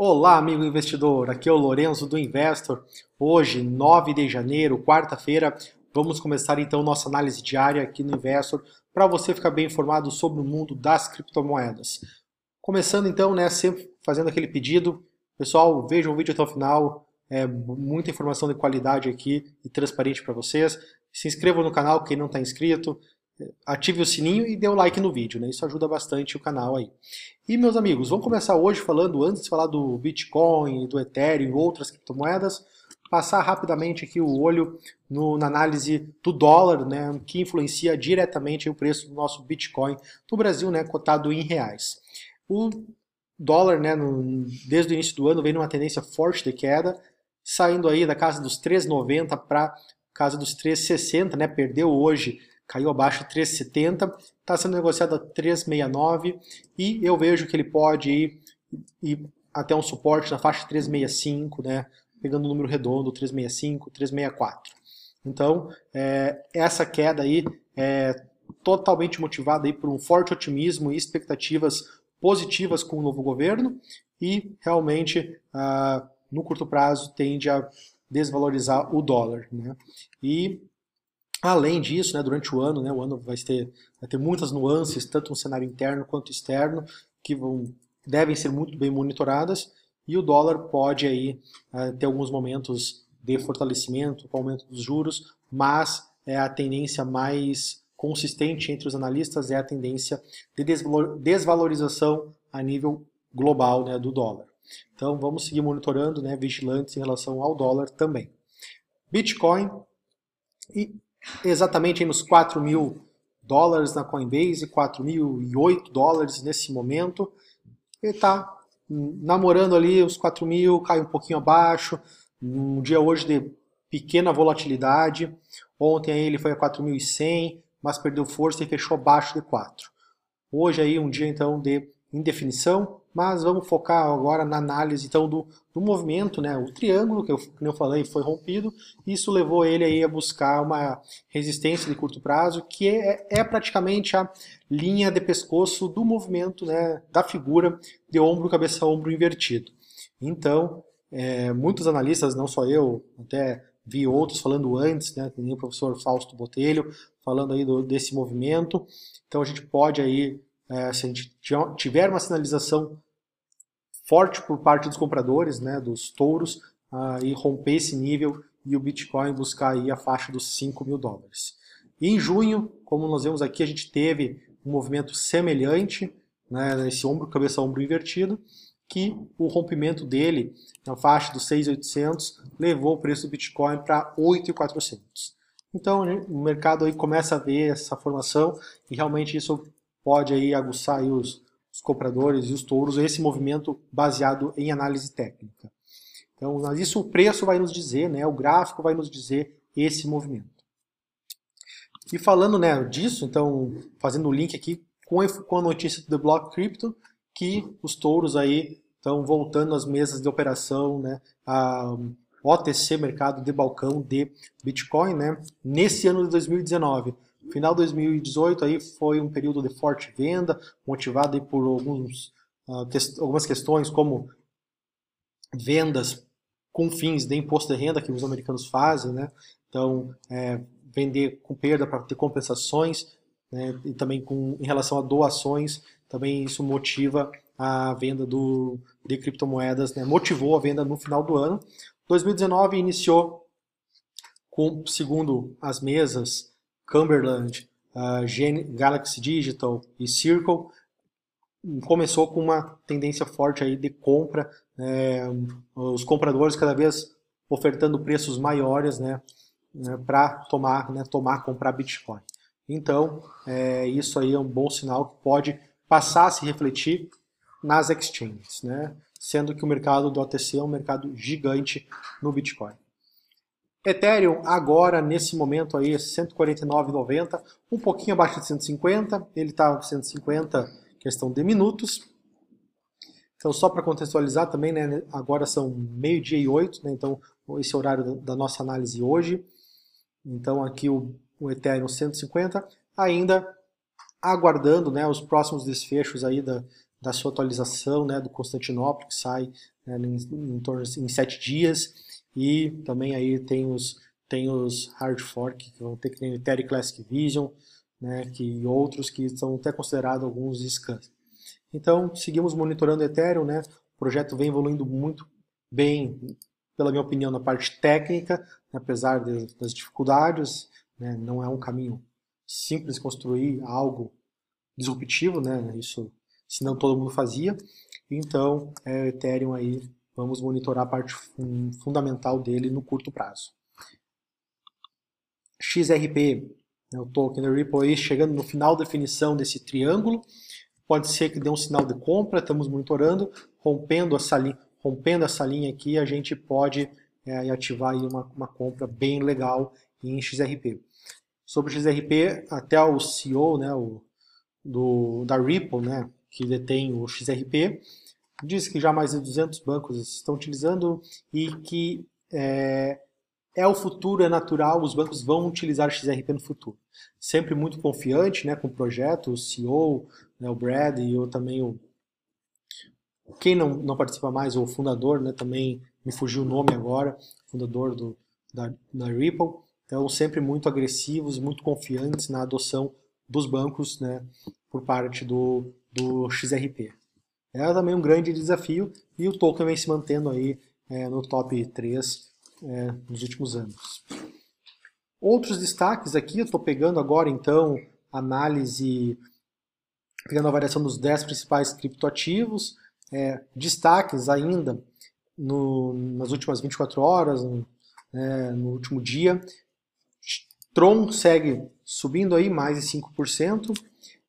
Olá, amigo investidor. Aqui é o Lorenzo do Investor. Hoje, 9 de janeiro, quarta-feira, vamos começar então nossa análise diária aqui no Investor para você ficar bem informado sobre o mundo das criptomoedas. Começando então, né, sempre fazendo aquele pedido. Pessoal, vejam o vídeo até o final. É muita informação de qualidade aqui e transparente para vocês. Se inscrevam no canal quem não está inscrito ative o sininho e dê o like no vídeo, né? Isso ajuda bastante o canal aí. E meus amigos, vamos começar hoje falando, antes de falar do Bitcoin, do Ethereum e outras criptomoedas, passar rapidamente aqui o olho no, na análise do dólar, né, que influencia diretamente o preço do nosso Bitcoin no Brasil, né, cotado em reais. O dólar, né, no, desde o início do ano, vem numa tendência forte de queda, saindo aí da casa dos 3,90 para casa dos 3,60, né, perdeu hoje caiu abaixo de 3,70, está sendo negociado a 3,69 e eu vejo que ele pode ir, ir até um suporte na faixa 3,65, né, pegando o um número redondo, 3,65, 3,64. Então, é, essa queda aí é totalmente motivada aí por um forte otimismo e expectativas positivas com o novo governo e realmente no curto prazo tende a desvalorizar o dólar. Né? E Além disso, né, durante o ano, né, o ano vai ter, vai ter muitas nuances, tanto no cenário interno quanto externo, que vão, devem ser muito bem monitoradas, e o dólar pode aí uh, ter alguns momentos de fortalecimento, com aumento dos juros, mas é a tendência mais consistente entre os analistas é a tendência de desvalorização a nível global né, do dólar. Então vamos seguir monitorando, né, vigilantes em relação ao dólar também. Bitcoin e exatamente nos 4 mil dólares na Coinbase, 4.008 dólares nesse momento. Ele está namorando ali os 4 mil, cai um pouquinho abaixo. Um dia hoje de pequena volatilidade. Ontem aí ele foi a 4.100, mas perdeu força e fechou abaixo de 4. Hoje aí um dia então de indefinição, mas vamos focar agora na análise então do, do movimento, né? O triângulo que eu, que eu falei foi rompido, isso levou ele aí a buscar uma resistência de curto prazo, que é, é praticamente a linha de pescoço do movimento, né? Da figura de ombro cabeça ombro invertido. Então, é, muitos analistas, não só eu, até vi outros falando antes, né? Tem o professor Fausto Botelho falando aí do, desse movimento. Então a gente pode aí é, se a gente tiver uma sinalização forte por parte dos compradores, né, dos touros, uh, e romper esse nível e o Bitcoin buscar aí a faixa dos 5 mil dólares. E em junho, como nós vemos aqui, a gente teve um movimento semelhante, né, esse ombro, cabeça, ombro invertido, que o rompimento dele na faixa dos 6.800 levou o preço do Bitcoin para 8.400. Então o mercado aí começa a ver essa formação e realmente isso pode aí aguçar aí os, os compradores e os touros esse movimento baseado em análise técnica. Então, isso o preço vai nos dizer, né, o gráfico vai nos dizer esse movimento. E falando né, disso, então, fazendo o link aqui com a, notícia do The Block Crypto, que os touros aí estão voltando às mesas de operação, né, a OTC, mercado de balcão de Bitcoin, né, nesse ano de 2019. Final de 2018 aí foi um período de forte venda, motivado por alguns, uh, algumas questões como vendas com fins de imposto de renda que os americanos fazem, né? Então, é, vender com perda para ter compensações, né? e também com, em relação a doações, também isso motiva a venda do, de criptomoedas, né? motivou a venda no final do ano. 2019 iniciou com, segundo as mesas, Cumberland, uh, Galaxy Digital e Circle, começou com uma tendência forte aí de compra, é, os compradores cada vez ofertando preços maiores né, né para tomar, né, tomar, comprar Bitcoin. Então, é, isso aí é um bom sinal que pode passar a se refletir nas exchanges, né? sendo que o mercado do OTC é um mercado gigante no Bitcoin. Ethereum agora, nesse momento aí, 149,90, um pouquinho abaixo de 150, ele está 150 questão de minutos. Então, só para contextualizar também, né, agora são meio-dia e oito, né, então esse é horário da nossa análise hoje. Então, aqui o, o Ethereum 150, ainda aguardando né, os próximos desfechos aí da, da sua atualização, né, do Constantinopla, que sai né, em, em torno em sete dias, e também aí tem os, tem os hard fork, que vão ter que nem o Ethereum Classic Vision, né, que, e outros que são até considerados alguns scans. Então, seguimos monitorando o Ethereum, né, o projeto vem evoluindo muito bem, pela minha opinião, na parte técnica, né, apesar de, das dificuldades, né, não é um caminho simples construir algo disruptivo, né, isso senão todo mundo fazia. Então, é, o Ethereum aí, vamos monitorar a parte fundamental dele no curto prazo. XRP, né, o token da Ripple aí, chegando no final da definição desse triângulo, pode ser que dê um sinal de compra, estamos monitorando, rompendo essa linha, rompendo essa linha aqui, a gente pode é, ativar aí uma, uma compra bem legal em XRP. Sobre o XRP, até o CEO né, o, do, da Ripple, né, que detém o XRP, diz que já mais de 200 bancos estão utilizando e que é, é o futuro, é natural, os bancos vão utilizar XRP no futuro. Sempre muito confiante né, com o projeto, o CEO, né, o Brad e eu também o... Quem não, não participa mais, o fundador, né, também me fugiu o nome agora, fundador do, da, da Ripple, então sempre muito agressivos, muito confiantes na adoção dos bancos né, por parte do, do XRP. É também um grande desafio e o token vem se mantendo aí é, no top 3 é, nos últimos anos. Outros destaques aqui, eu estou pegando agora então análise, pegando a variação dos 10 principais criptoativos, é, destaques ainda no, nas últimas 24 horas, no, é, no último dia. Tron segue subindo aí mais de 5%,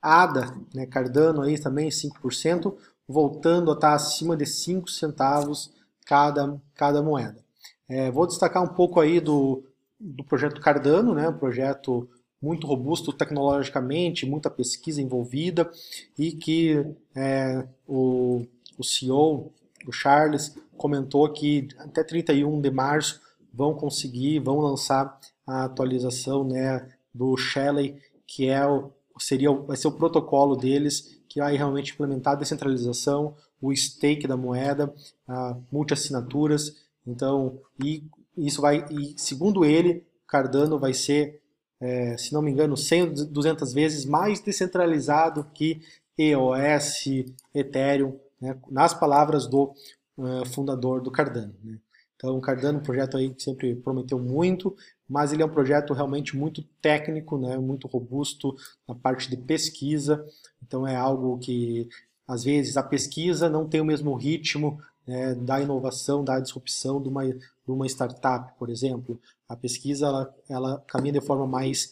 ADA, né, Cardano aí também 5%, voltando a estar acima de 5 centavos cada, cada moeda. É, vou destacar um pouco aí do, do projeto Cardano, né, um projeto muito robusto tecnologicamente, muita pesquisa envolvida e que é, o, o CEO, o Charles, comentou que até 31 de março vão conseguir, vão lançar a atualização né, do Shelley, que é o, seria, vai ser o protocolo deles que vai realmente implementar a descentralização, o stake da moeda, multi-assinaturas, então, e isso vai, e segundo ele, Cardano vai ser, é, se não me engano, 100, 200 vezes mais descentralizado que EOS, Ethereum, né, nas palavras do uh, fundador do Cardano. Né. Então, o Cardano um projeto aí que sempre prometeu muito, mas ele é um projeto realmente muito técnico, né, muito robusto na parte de pesquisa. Então, é algo que, às vezes, a pesquisa não tem o mesmo ritmo né, da inovação, da disrupção de uma, de uma startup, por exemplo. A pesquisa ela, ela caminha de forma mais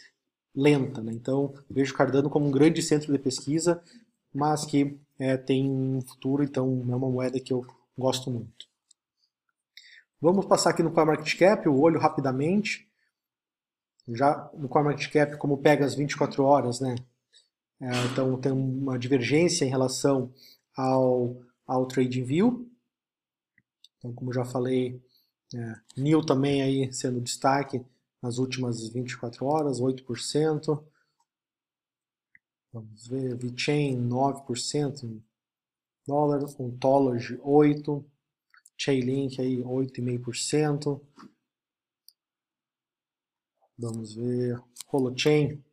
lenta. Né? Então, vejo Cardano como um grande centro de pesquisa, mas que é, tem um futuro, então é uma moeda que eu gosto muito. Vamos passar aqui no CoinMarketCap, o olho rapidamente. Já no CoinMarketCap, como pega as 24 horas, né? É, então tem uma divergência em relação ao, ao TradingView. Então, como já falei, é, NIL também aí sendo destaque nas últimas 24 horas, 8%. Vamos ver, VeChain 9% em dólar, Ontology 8%. Chainlink aí 8,5%. Vamos ver. Holochain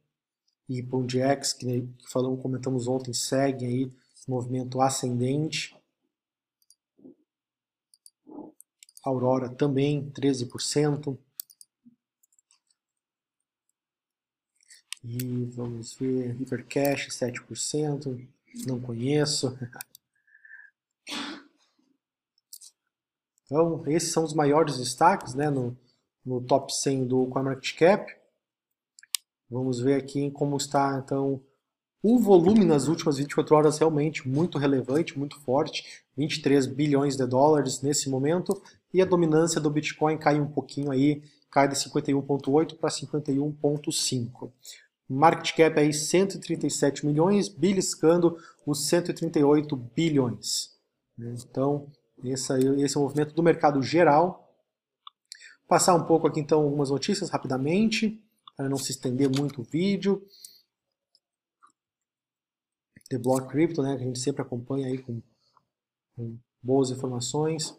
e PondX, que falamos, comentamos ontem, seguem aí movimento ascendente. Aurora também 13%. E vamos ver, Hypercash 7%, não conheço. Então, esses são os maiores destaques né, no, no top 100 do CoinMarketCap. Vamos ver aqui como está, então, o volume nas últimas 24 horas realmente muito relevante, muito forte, 23 bilhões de dólares nesse momento, e a dominância do Bitcoin cai um pouquinho aí, cai de 51.8 para 51.5. Market cap aí 137 milhões, beliscando os 138 bilhões. Então, esse, esse é o movimento do mercado geral. Passar um pouco aqui então algumas notícias rapidamente, para não se estender muito o vídeo. The Block Crypto, né, que a gente sempre acompanha aí com, com boas informações.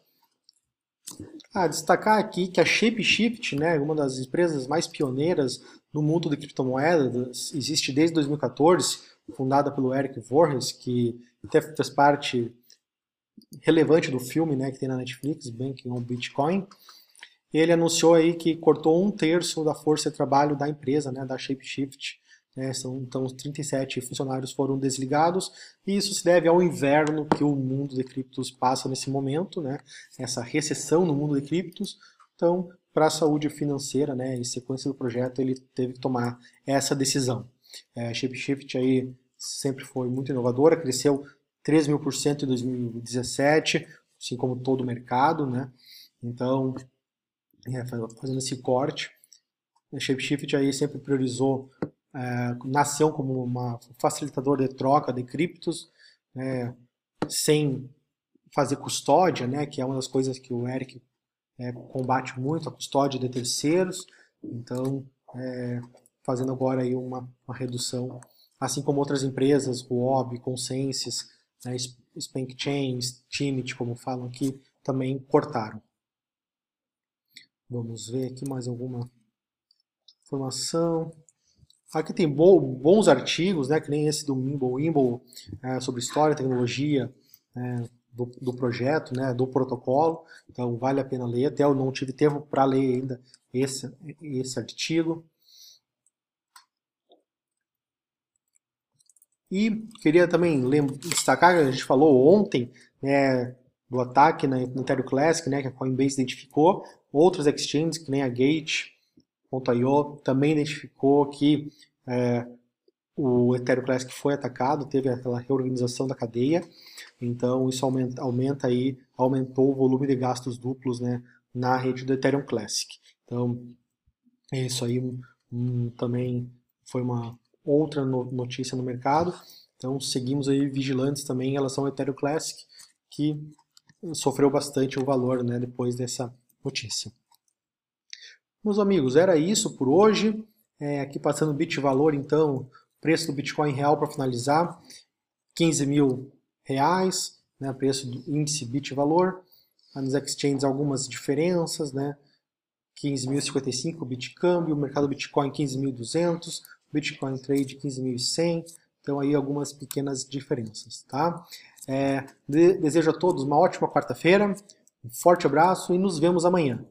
Ah, destacar aqui que a ShapeShift, né, uma das empresas mais pioneiras no mundo de criptomoedas, existe desde 2014, fundada pelo Eric Voorhees, que até fez parte relevante do filme né, que tem na Netflix, Banking on Bitcoin. Ele anunciou aí que cortou um terço da força de trabalho da empresa, né, da ShapeShift, né, são, então, 37 funcionários foram desligados, e isso se deve ao inverno que o mundo de criptos passa nesse momento, né, essa recessão no mundo de criptos. Então, para a saúde financeira, né, em sequência do projeto, ele teve que tomar essa decisão. É, ShapeShift aí sempre foi muito inovadora, cresceu 3 mil por cento em 2017, assim como todo o mercado, né? Então, é, fazendo esse corte, a ShapeShift aí sempre priorizou é, nasceu como uma facilitador de troca de criptos, né, sem fazer custódia, né, que é uma das coisas que o Eric é, combate muito, a custódia de terceiros. Então, é, fazendo agora aí uma, uma, redução, assim como outras empresas, Huobi, Consensus, né, Spank Chains, Timit, como falam aqui, também cortaram. Vamos ver aqui mais alguma informação. Aqui tem bons artigos, né, que nem esse do Mimble Wimble, é, sobre história, tecnologia é, do, do, projeto, né, do protocolo. Então vale a pena ler. Até eu não tive tempo para ler ainda esse, esse artigo. E queria também destacar, a gente falou ontem né, do ataque na Ethereum Classic, né, que a Coinbase identificou. Outros exchanges, que nem a Gate, Ponto.io também identificou que é, o Ethereum Classic foi atacado, teve aquela reorganização da cadeia, então isso aumenta, aumenta aí, aumentou o volume de gastos duplos né, na rede do Ethereum Classic. Então, isso aí um, também foi uma outra notícia no mercado. Então, seguimos aí vigilantes também em relação ao Ethereum Classic, que sofreu bastante o valor né, depois dessa notícia. Meus amigos, era isso por hoje. É, aqui passando o bit valor, então, preço do Bitcoin real para finalizar, 15 mil reais, né, preço do índice bit valor. Nos exchanges algumas diferenças, né, 15.055 bit câmbio, o mercado Bitcoin 15.200, Bitcoin Trade 15.100, então aí algumas pequenas diferenças, tá? É, desejo a todos uma ótima quarta-feira, um forte abraço e nos vemos amanhã.